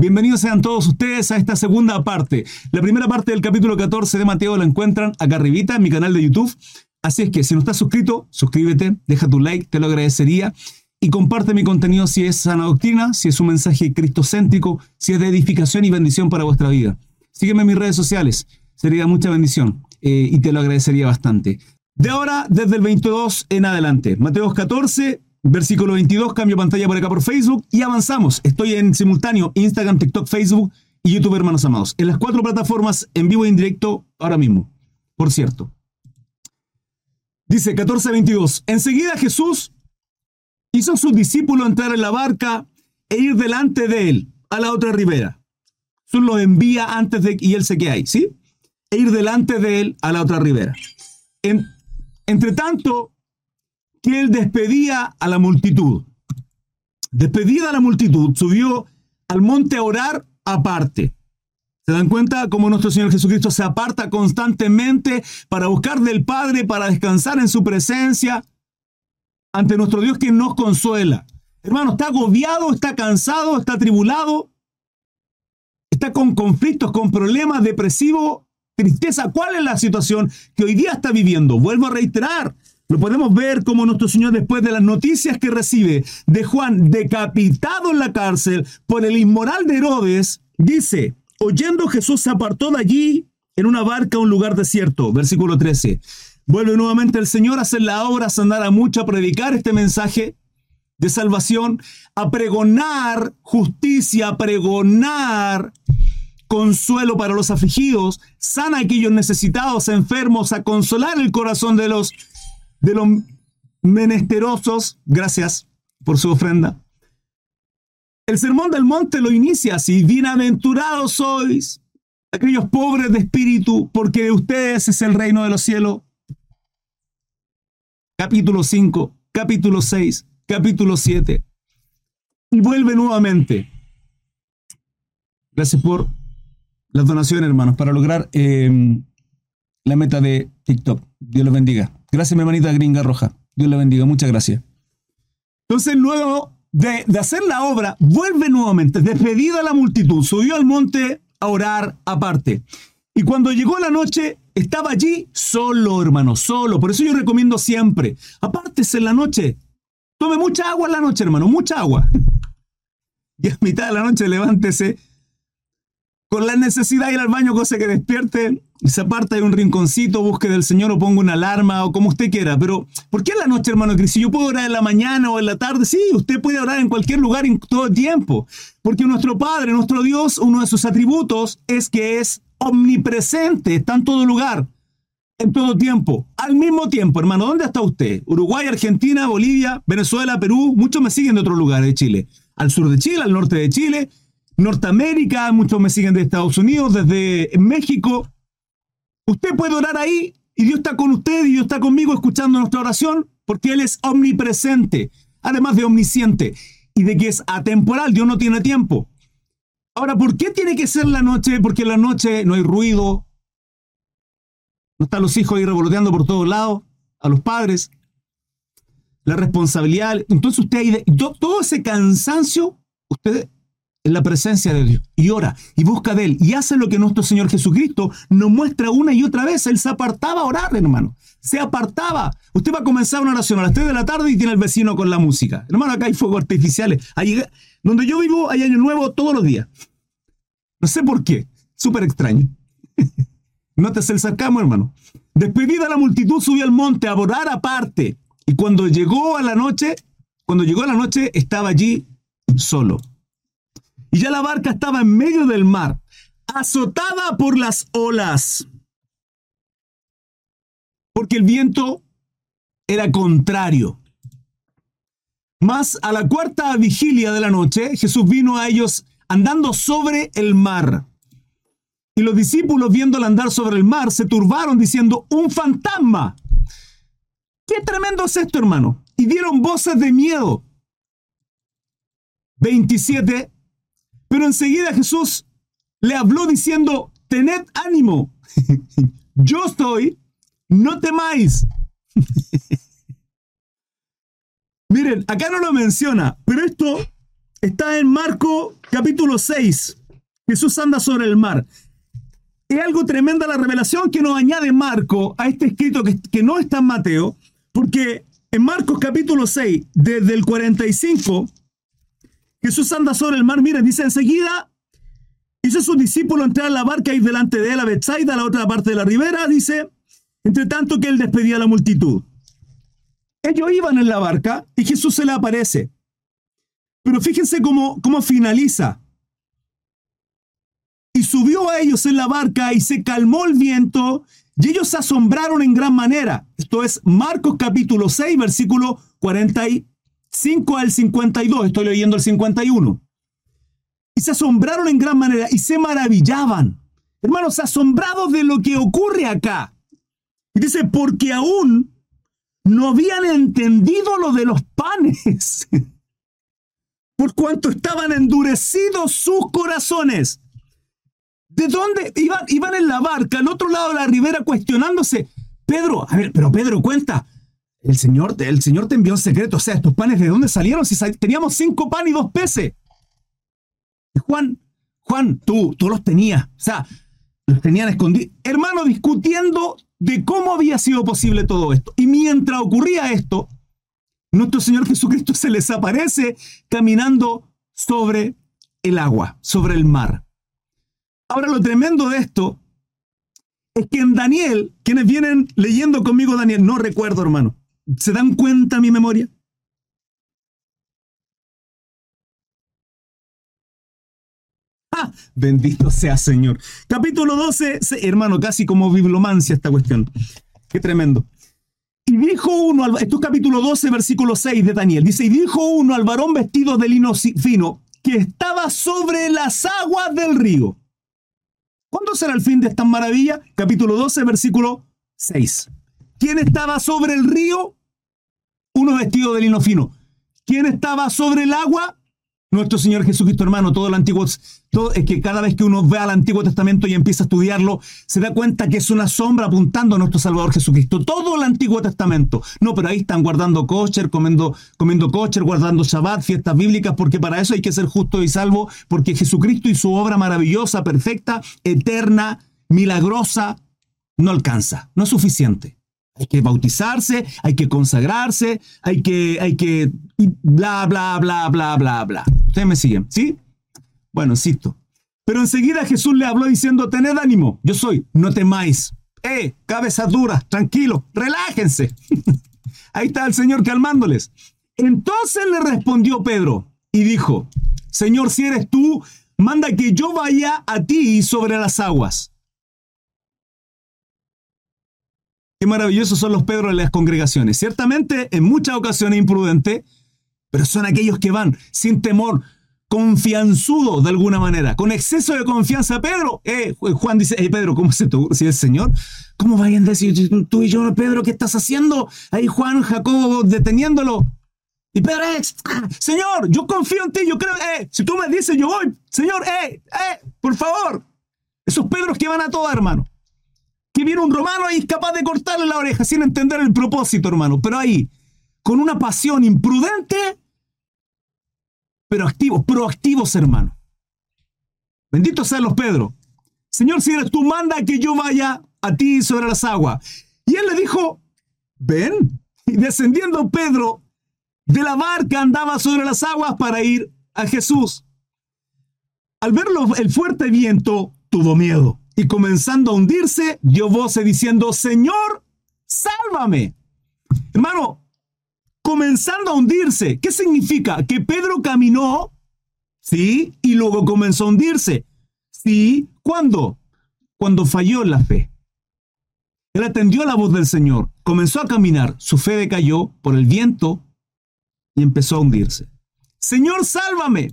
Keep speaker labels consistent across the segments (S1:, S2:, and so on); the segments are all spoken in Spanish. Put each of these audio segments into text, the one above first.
S1: Bienvenidos sean todos ustedes a esta segunda parte. La primera parte del capítulo 14 de Mateo la encuentran acá arribita en mi canal de YouTube. Así es que si no estás suscrito, suscríbete, deja tu like, te lo agradecería. Y comparte mi contenido si es sana doctrina, si es un mensaje cristocéntrico, si es de edificación y bendición para vuestra vida. Sígueme en mis redes sociales, sería mucha bendición eh, y te lo agradecería bastante. De ahora, desde el 22 en adelante, Mateo 14, Versículo 22, cambio pantalla por acá por Facebook y avanzamos. Estoy en simultáneo Instagram, TikTok, Facebook y YouTube, hermanos amados. En las cuatro plataformas en vivo e indirecto ahora mismo. Por cierto. Dice 14:22. Enseguida Jesús hizo a sus discípulos entrar en la barca e ir delante de él a la otra ribera. Jesús los envía antes de y él se queda ahí, ¿sí? E ir delante de él a la otra ribera. entre tanto, que él despedía a la multitud. Despedida a la multitud, subió al monte a orar aparte. ¿Se dan cuenta cómo nuestro Señor Jesucristo se aparta constantemente para buscar del Padre, para descansar en su presencia ante nuestro Dios que nos consuela? Hermano, está agobiado, está cansado, está atribulado, está con conflictos, con problemas, depresivo, tristeza. ¿Cuál es la situación que hoy día está viviendo? Vuelvo a reiterar, lo podemos ver como nuestro Señor después de las noticias que recibe de Juan decapitado en la cárcel por el inmoral de Herodes, dice, oyendo Jesús se apartó de allí en una barca a un lugar desierto. Versículo 13. Vuelve nuevamente el Señor a hacer la obra, a andar a mucho, a predicar este mensaje de salvación, a pregonar justicia, a pregonar consuelo para los afligidos, sana a aquellos necesitados, enfermos, a consolar el corazón de los de los menesterosos, gracias por su ofrenda. El sermón del monte lo inicia así, bienaventurados sois, aquellos pobres de espíritu, porque de ustedes es el reino de los cielos. Capítulo 5, capítulo 6, capítulo 7. Y vuelve nuevamente. Gracias por las donaciones, hermanos, para lograr eh, la meta de TikTok. Dios los bendiga. Gracias, mi hermanita gringa roja. Dios la bendiga. Muchas gracias. Entonces, luego de, hacer la obra, vuelve nuevamente, despedida a la multitud, subió al monte a orar aparte. Y cuando llegó la noche, estaba allí solo, hermano, solo. Por eso yo recomiendo siempre, apártese en la noche. Tome mucha agua en la noche, hermano, mucha agua. Y a mitad de la noche levántese con la necesidad de ir al baño, cosa que despierte, se aparta de un rinconcito, busque del Señor o ponga una alarma o como usted quiera. Pero, ¿por qué en la noche, hermano Cris? Si yo puedo orar en la mañana o en la tarde, sí, usted puede orar en cualquier lugar en todo tiempo. Porque nuestro Padre, nuestro Dios, uno de sus atributos es que es omnipresente, está en todo lugar, en todo tiempo. Al mismo tiempo, hermano, ¿dónde está usted? Uruguay, Argentina, Bolivia, Venezuela, Perú, muchos me siguen de otros lugares de Chile. Al sur de Chile, al norte de Chile Norteamérica, muchos me siguen de Estados Unidos, desde México. Usted puede orar ahí y Dios está con usted y Dios está conmigo escuchando nuestra oración porque Él es omnipresente, además de omnisciente y de que es atemporal, Dios no tiene tiempo. Ahora, ¿por qué tiene que ser la noche? Porque en la noche no hay ruido, no están los hijos ahí revoloteando por todos lados, a los padres, la responsabilidad. Entonces usted ahí, todo ese cansancio, usted en la presencia de Dios y ora y busca de Él y hace lo que nuestro Señor Jesucristo nos muestra una y otra vez. Él se apartaba a orar, hermano. Se apartaba. Usted va a comenzar una oración a las 3 de la tarde y tiene el vecino con la música. Hermano, acá hay fuegos artificiales. donde yo vivo hay año nuevo todos los días. No sé por qué. Súper extraño. Nótese el sarcasmo, hermano. Despedida la multitud, subió al monte a orar aparte. Y cuando llegó a la noche, cuando llegó a la noche, estaba allí solo. Y ya la barca estaba en medio del mar, azotada por las olas. Porque el viento era contrario. Más a la cuarta vigilia de la noche, Jesús vino a ellos andando sobre el mar. Y los discípulos, viéndolo andar sobre el mar, se turbaron diciendo, un fantasma. Qué tremendo es esto, hermano. Y dieron voces de miedo. 27 pero enseguida Jesús le habló diciendo, tened ánimo, yo estoy, no temáis. Miren, acá no lo menciona, pero esto está en Marco capítulo 6. Jesús anda sobre el mar. Es algo tremenda la revelación que nos añade Marco a este escrito que, que no está en Mateo, porque en Marcos capítulo 6, desde el 45, Jesús anda sobre el mar. Miren, dice enseguida, hizo su discípulo entrar a la barca y delante de él a Bethsaida, a la otra parte de la ribera, dice, entre tanto que él despedía a la multitud. Ellos iban en la barca y Jesús se le aparece. Pero fíjense cómo, cómo finaliza. Y subió a ellos en la barca y se calmó el viento y ellos se asombraron en gran manera. Esto es Marcos capítulo 6, versículo 45 al 52. Estoy leyendo el 51. Y se asombraron en gran manera y se maravillaban. Hermanos, asombrados de lo que ocurre acá. Y dice, porque aún no habían entendido lo de los panes, por cuanto estaban endurecidos sus corazones. ¿De dónde iban, iban en la barca, al otro lado de la ribera, cuestionándose? Pedro, a ver, pero Pedro, cuenta. El Señor, el Señor te envió un secreto. O sea, estos panes, ¿de dónde salieron? Si teníamos cinco panes y dos peces. Juan, Juan, tú, tú los tenías. O sea, los tenían escondidos. Hermano, discutiendo de cómo había sido posible todo esto. Y mientras ocurría esto, nuestro Señor Jesucristo se les aparece caminando sobre el agua, sobre el mar. Ahora lo tremendo de esto es que en Daniel, quienes vienen leyendo conmigo Daniel, no recuerdo hermano, ¿se dan cuenta mi memoria? ¡Ah! Bendito sea Señor. Capítulo 12, hermano, casi como bibliomancia esta cuestión. Qué tremendo. Y dijo uno, esto es capítulo 12, versículo 6 de Daniel, dice, y dijo uno al varón vestido de lino fino, que estaba sobre las aguas del río. ¿Cuándo será el fin de esta maravilla? Capítulo 12, versículo 6. ¿Quién estaba sobre el río? Vestido de lino fino. ¿Quién estaba sobre el agua? Nuestro Señor Jesucristo, hermano, todo el Antiguo, es que cada vez que uno ve al Antiguo Testamento y empieza a estudiarlo, se da cuenta que es una sombra apuntando a nuestro Salvador Jesucristo. Todo el Antiguo Testamento. No, pero ahí están guardando kosher, comiendo, comiendo kosher, guardando Shabbat, fiestas bíblicas, porque para eso hay que ser justo y salvo, porque Jesucristo y su obra maravillosa, perfecta, eterna, milagrosa, no alcanza, no es suficiente. Hay que bautizarse, hay que consagrarse, hay que, hay que, bla, bla, bla, bla, bla, bla. Ustedes me siguen, ¿sí? Bueno, insisto. Pero enseguida Jesús le habló diciendo, tened ánimo, yo soy, no temáis. Eh, cabezas duras, tranquilo, relájense. Ahí está el Señor calmándoles. Entonces le respondió Pedro y dijo, Señor, si eres tú, manda que yo vaya a ti sobre las aguas. Qué maravillosos son los Pedros de las congregaciones. Ciertamente, en muchas ocasiones imprudentes, pero son aquellos que van sin temor, confianzudo de alguna manera, con exceso de confianza. Pedro, eh, Juan dice, hey Pedro, ¿cómo se tú? Si es Señor, ¿cómo vayan a decir tú y yo, Pedro, qué estás haciendo? Ahí Juan, Jacobo, deteniéndolo. Y Pedro, eh, Señor, yo confío en ti, yo creo, eh, si tú me dices, yo voy, Señor, eh, eh, por favor. Esos Pedros que van a todo, hermano que viene un romano y es capaz de cortarle la oreja sin entender el propósito, hermano. Pero ahí, con una pasión imprudente, pero activos, proactivos, hermano. Bendito sean los Pedro. Señor, si eres tú, manda que yo vaya a ti sobre las aguas. Y él le dijo, ven. Y descendiendo Pedro de la barca andaba sobre las aguas para ir a Jesús. Al ver el fuerte viento, tuvo miedo y comenzando a hundirse, dio voces diciendo, Señor, sálvame. Hermano, comenzando a hundirse, ¿qué significa? Que Pedro caminó, ¿sí? Y luego comenzó a hundirse. ¿Sí? ¿Cuándo? Cuando falló la fe. Él atendió a la voz del Señor, comenzó a caminar, su fe decayó por el viento y empezó a hundirse. Señor, sálvame.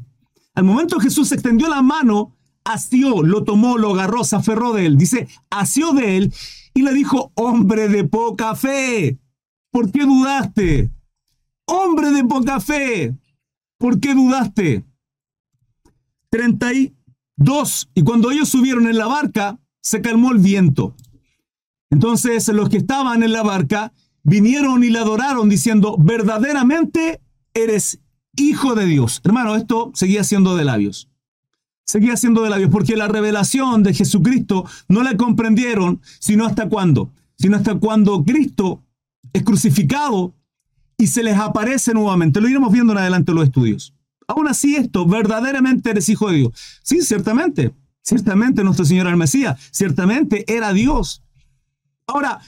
S1: Al momento Jesús extendió la mano asió, lo tomó, lo agarró, se aferró de él. Dice, asió de él y le dijo, hombre de poca fe, ¿por qué dudaste? Hombre de poca fe, ¿por qué dudaste? 32. Y cuando ellos subieron en la barca, se calmó el viento. Entonces los que estaban en la barca vinieron y le adoraron diciendo, verdaderamente eres Hijo de Dios. Hermano, esto seguía siendo de labios. Seguía siendo de labios, porque la revelación de Jesucristo no la comprendieron, sino hasta cuándo. Sino hasta cuando Cristo es crucificado y se les aparece nuevamente. Lo iremos viendo en adelante en los estudios. Aún así, esto, verdaderamente eres hijo de Dios. Sí, ciertamente. Ciertamente nuestro Señor era el Mesías. Ciertamente era Dios. Ahora,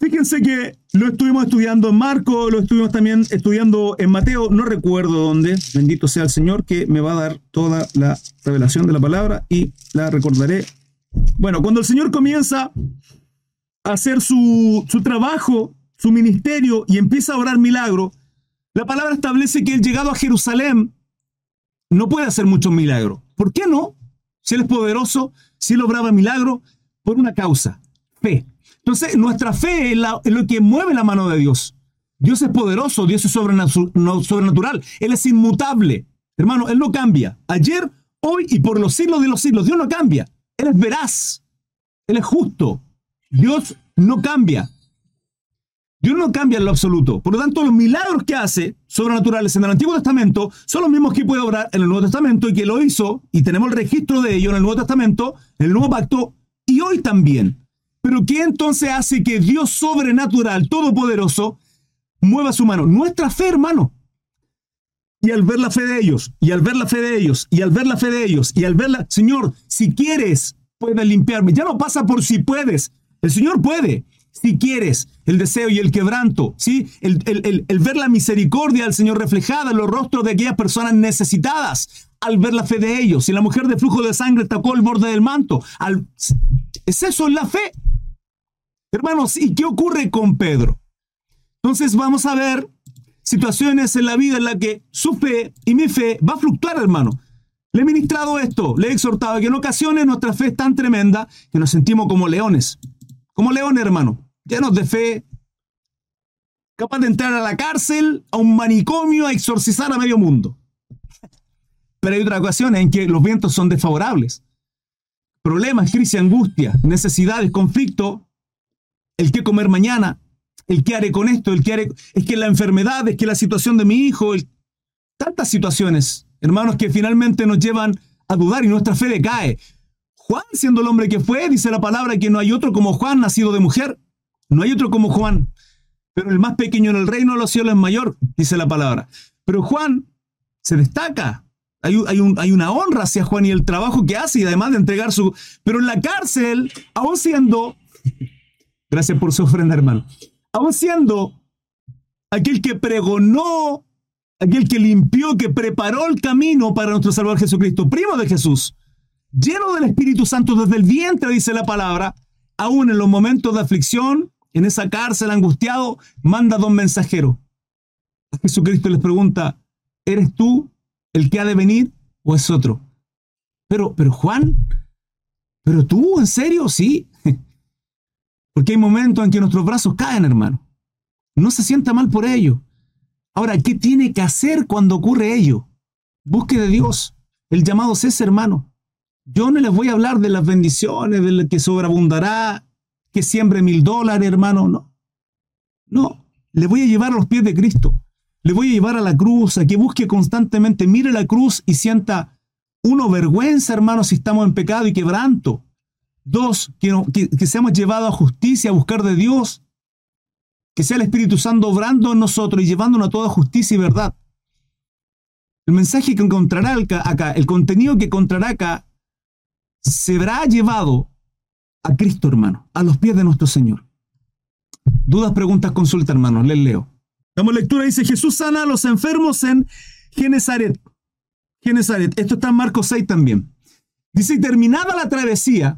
S1: fíjense que lo estuvimos estudiando en Marco, lo estuvimos también estudiando en Mateo, no recuerdo dónde. Bendito sea el Señor que me va a dar toda la revelación de la palabra y la recordaré. Bueno, cuando el Señor comienza a hacer su, su trabajo, su ministerio y empieza a orar milagro, la palabra establece que el llegado a Jerusalén no puede hacer muchos milagros. ¿Por qué no? Si Él es poderoso, si Él obraba milagro, por una causa, fe. Entonces, nuestra fe es, lo que mueve la mano de Dios. Dios es poderoso, Dios es sobrenatural, Él es inmutable. Hermano, Él no cambia. Ayer, hoy y por los siglos de los siglos, Dios no cambia. Él es veraz, Él es justo. Dios no cambia. Dios no cambia en lo absoluto. Por lo tanto, los milagros que hace sobrenaturales en el Antiguo Testamento son los mismos que puede obrar en el Nuevo Testamento y que lo hizo, y tenemos el registro de ello en el Nuevo Testamento, en el Nuevo Pacto, y hoy también. Pero ¿qué entonces hace que Dios sobrenatural, todopoderoso, mueva su mano? Nuestra fe, hermano. Y al ver la fe de ellos, y al ver la fe de ellos, y al ver la fe de ellos, y al verla, Señor, si quieres, puedes limpiarme. Ya no pasa por si puedes. El Señor puede si quieres, el deseo y el quebranto, ¿sí? El, ver la misericordia del Señor reflejada en los rostros de aquellas personas necesitadas, al ver la fe de ellos. Si la mujer de flujo de sangre tocó el borde del manto, al... es eso, la fe. Hermanos, ¿y qué ocurre con Pedro? Entonces vamos a ver situaciones en la vida en la que su fe y mi fe va a fluctuar, hermano. Le he ministrado esto, le he exhortado que en ocasiones nuestra fe es tan tremenda que nos sentimos como leones. Como leones, hermano llenos de fe, capaz de entrar a la cárcel, a un manicomio, a exorcizar a medio mundo. Pero hay otras ocasiones en que los vientos son desfavorables. Problemas, crisis, angustia, necesidades, conflicto, el qué comer mañana, el qué haré con esto, el qué haré... Es que la enfermedad, es que la situación de mi hijo, tantas situaciones, hermanos, que finalmente nos llevan a dudar y nuestra fe decae. Juan, siendo el hombre que fue, dice la palabra que no hay otro como Juan, nacido de mujer. No hay otro como Juan, pero el más pequeño en el reino de los cielos es mayor, dice la palabra. Pero Juan se destaca. Hay, hay, una honra hacia Juan y el trabajo que hace y además de entregar su... Pero en la cárcel, aún siendo... Gracias por su ofrenda, hermano. Aún siendo aquel que pregonó, aquel que limpió, que preparó el camino para nuestro Salvador Jesucristo, primo de Jesús, lleno del Espíritu Santo desde el vientre, dice la palabra, aún en los momentos de aflicción, en esa cárcel angustiado, manda dos mensajeros. A Jesucristo les pregunta, ¿eres tú el que ha de venir o es otro? Pero, pero Juan, ¿pero tú en serio? Sí. Porque hay momentos en que nuestros brazos caen, hermano. No se sienta mal por ello. Ahora, ¿qué tiene que hacer cuando ocurre ello? Busque de Dios. El llamado es ese, hermano. Yo no les voy a hablar de las bendiciones, de lo que sobreabundará, que siembre mil dólares, hermano, no. No, le voy a llevar a los pies de Cristo. Le voy a llevar a la cruz, a que busque constantemente, mire la cruz y sienta, uno, vergüenza, hermano, si estamos en pecado y quebranto. Dos, que, que, que seamos llevados a justicia, a buscar de Dios. Que sea el Espíritu Santo obrando en nosotros y llevándonos a toda justicia y verdad. El mensaje que encontrará acá, el contenido que encontrará acá, se verá llevado a Cristo, hermano, a los pies de nuestro Señor. Dudas, preguntas, consulta, hermano. Les leo. Damos lectura, dice Jesús sana a los enfermos en Genezaret. Genezaret. Esto está en Marcos 6 también. Dice, terminada la travesía,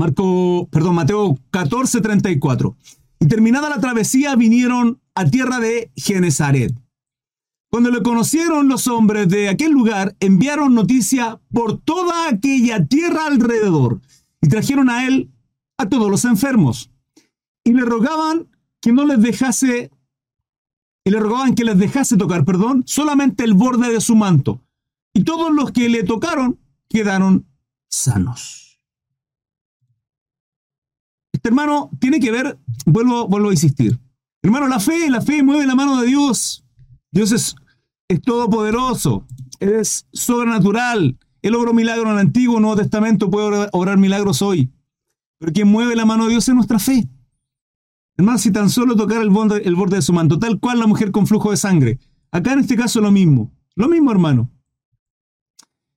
S1: Marco, perdón, Mateo 14, 34. Y terminada la travesía vinieron a tierra de Genezaret. Cuando le conocieron los hombres de aquel lugar, enviaron noticia por toda aquella tierra alrededor y trajeron a él a todos los enfermos y le rogaban que no les dejase y le rogaban que les dejase tocar, perdón, solamente el borde de su manto. Y todos los que le tocaron quedaron sanos. Hermano tiene que ver, vuelvo, vuelvo a insistir. Hermano, la fe, la fe mueve la mano de Dios Dios es, es todopoderoso, es sobrenatural. Él obró milagros en el Antiguo, Nuevo Testamento, puede obrar milagros hoy. Pero quien mueve la mano de Dios es nuestra fe. Hermano, si tan solo tocar el borde, el borde de su manto, tal cual la mujer con flujo de sangre. Acá en este caso lo mismo. Lo mismo, hermano.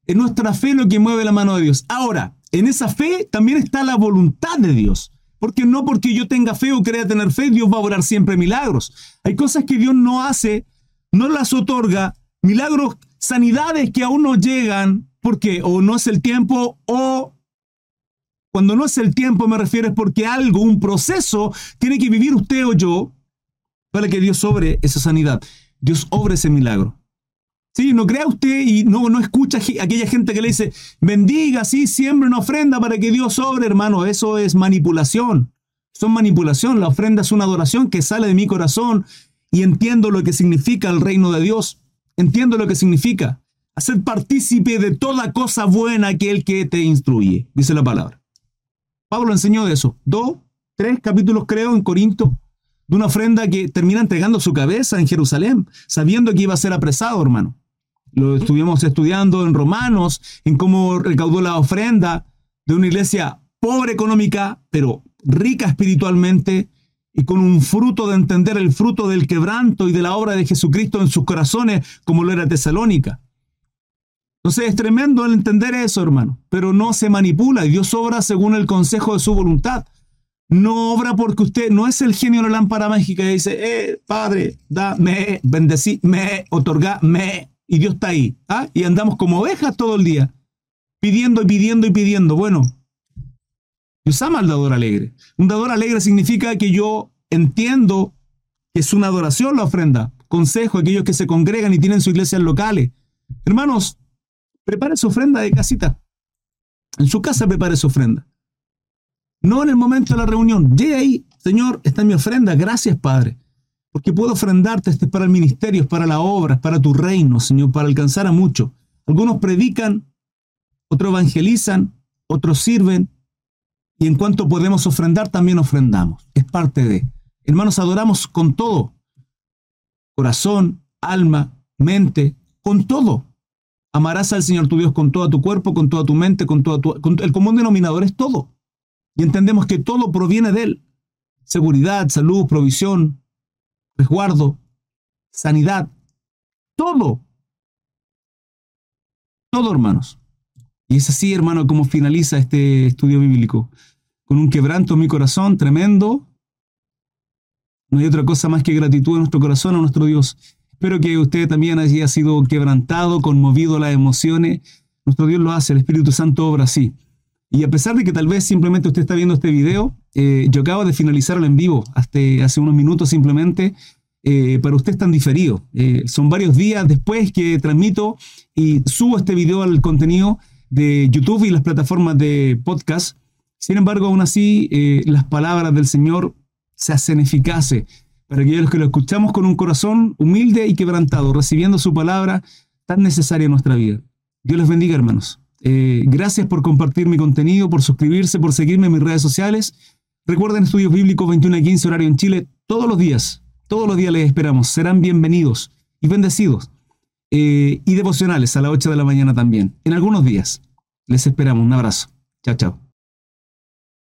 S1: Es nuestra fe lo que mueve la mano de Dios. Ahora, en esa fe también está la voluntad de Dios. Porque no porque yo tenga fe o crea tener fe, Dios va a obrar siempre milagros. Hay cosas que Dios no hace, no las otorga, milagros, sanidades que aún no llegan, porque o no es el tiempo o cuando no es el tiempo me refiero es porque algo, un proceso, tiene que vivir usted o yo para que Dios sobre esa sanidad. Dios obre ese milagro. Sí, no crea usted y no, no escucha aquella gente que le dice, bendiga, sí, siembre una ofrenda para que Dios sobre, hermano. Eso es manipulación. Son manipulación. La ofrenda es una adoración que sale de mi corazón y entiendo lo que significa el reino de Dios. Entiendo lo que significa. Hacer partícipe de toda cosa buena aquel que te instruye, dice la palabra. Pablo enseñó de eso. Dos, tres capítulos creo en Corinto de una ofrenda que termina entregando su cabeza en Jerusalén, sabiendo que iba a ser apresado, hermano. Lo estuvimos estudiando en Romanos, en cómo recaudó la ofrenda de una iglesia pobre económica, pero rica espiritualmente y con un fruto de entender el fruto del quebranto y de la obra de Jesucristo en sus corazones, como lo era Tesalónica. Entonces es tremendo el entender eso, hermano, pero no se manipula y Dios obra según el consejo de su voluntad. No obra porque usted no es el genio de la lámpara mágica que dice, eh, Padre, dame, bendecí, me, otorga, me, y Dios está ahí. ¿ah? Y andamos como ovejas todo el día, pidiendo y pidiendo y pidiendo. Bueno, Dios ama al dador alegre. Un dador alegre significa que yo entiendo que es una adoración la ofrenda. Consejo a aquellos que se congregan y tienen sus iglesias locales. Hermanos, prepare su ofrenda de casita. En su casa prepare su ofrenda. No en el momento de la reunión. Llegue ahí, Señor, está mi ofrenda. Gracias, Padre. Porque puedo ofrendarte, este es para el ministerio, es para la obra, es para tu reino, Señor, para alcanzar a muchos. Algunos predican, otros evangelizan, otros sirven, y en cuanto podemos ofrendar, también ofrendamos. Es parte de. Hermanos, adoramos con todo. Corazón, alma, mente, con todo. Amarás al Señor tu Dios con todo tu cuerpo, con toda tu mente, con todo tu... el común denominador es todo. Y entendemos que todo proviene de Él. Seguridad, salud, provisión, resguardo, sanidad, todo. Todo, hermanos. Y es así, hermano, como finaliza este estudio bíblico. Con un quebranto en mi corazón tremendo. No hay otra cosa más que gratitud en nuestro corazón a nuestro Dios. Espero que usted también haya sido quebrantado, conmovido las emociones. Nuestro Dios lo hace, el Espíritu Santo obra así. Y a pesar de que tal vez simplemente usted está viendo este video, eh, yo acabo de finalizarlo en vivo hasta hace unos minutos simplemente. Eh, para usted es tan diferido. Eh, son varios días después que transmito y subo este video al contenido de YouTube y las plataformas de podcast. Sin embargo, aún así, las palabras del Señor se hacen eficaces para aquellos que lo escuchamos con un corazón humilde y quebrantado, recibiendo su palabra tan necesaria en nuestra vida. Dios les bendiga, hermanos. Eh, gracias por compartir mi contenido, por suscribirse, por seguirme en mis redes sociales. Recuerden Estudios Bíblicos 21 y 15 horario en Chile todos los días. Todos los días les esperamos. Serán bienvenidos y bendecidos. Eh, y devocionales a las 8 de la mañana también. En algunos días. Les esperamos. Un abrazo. Chao, chao.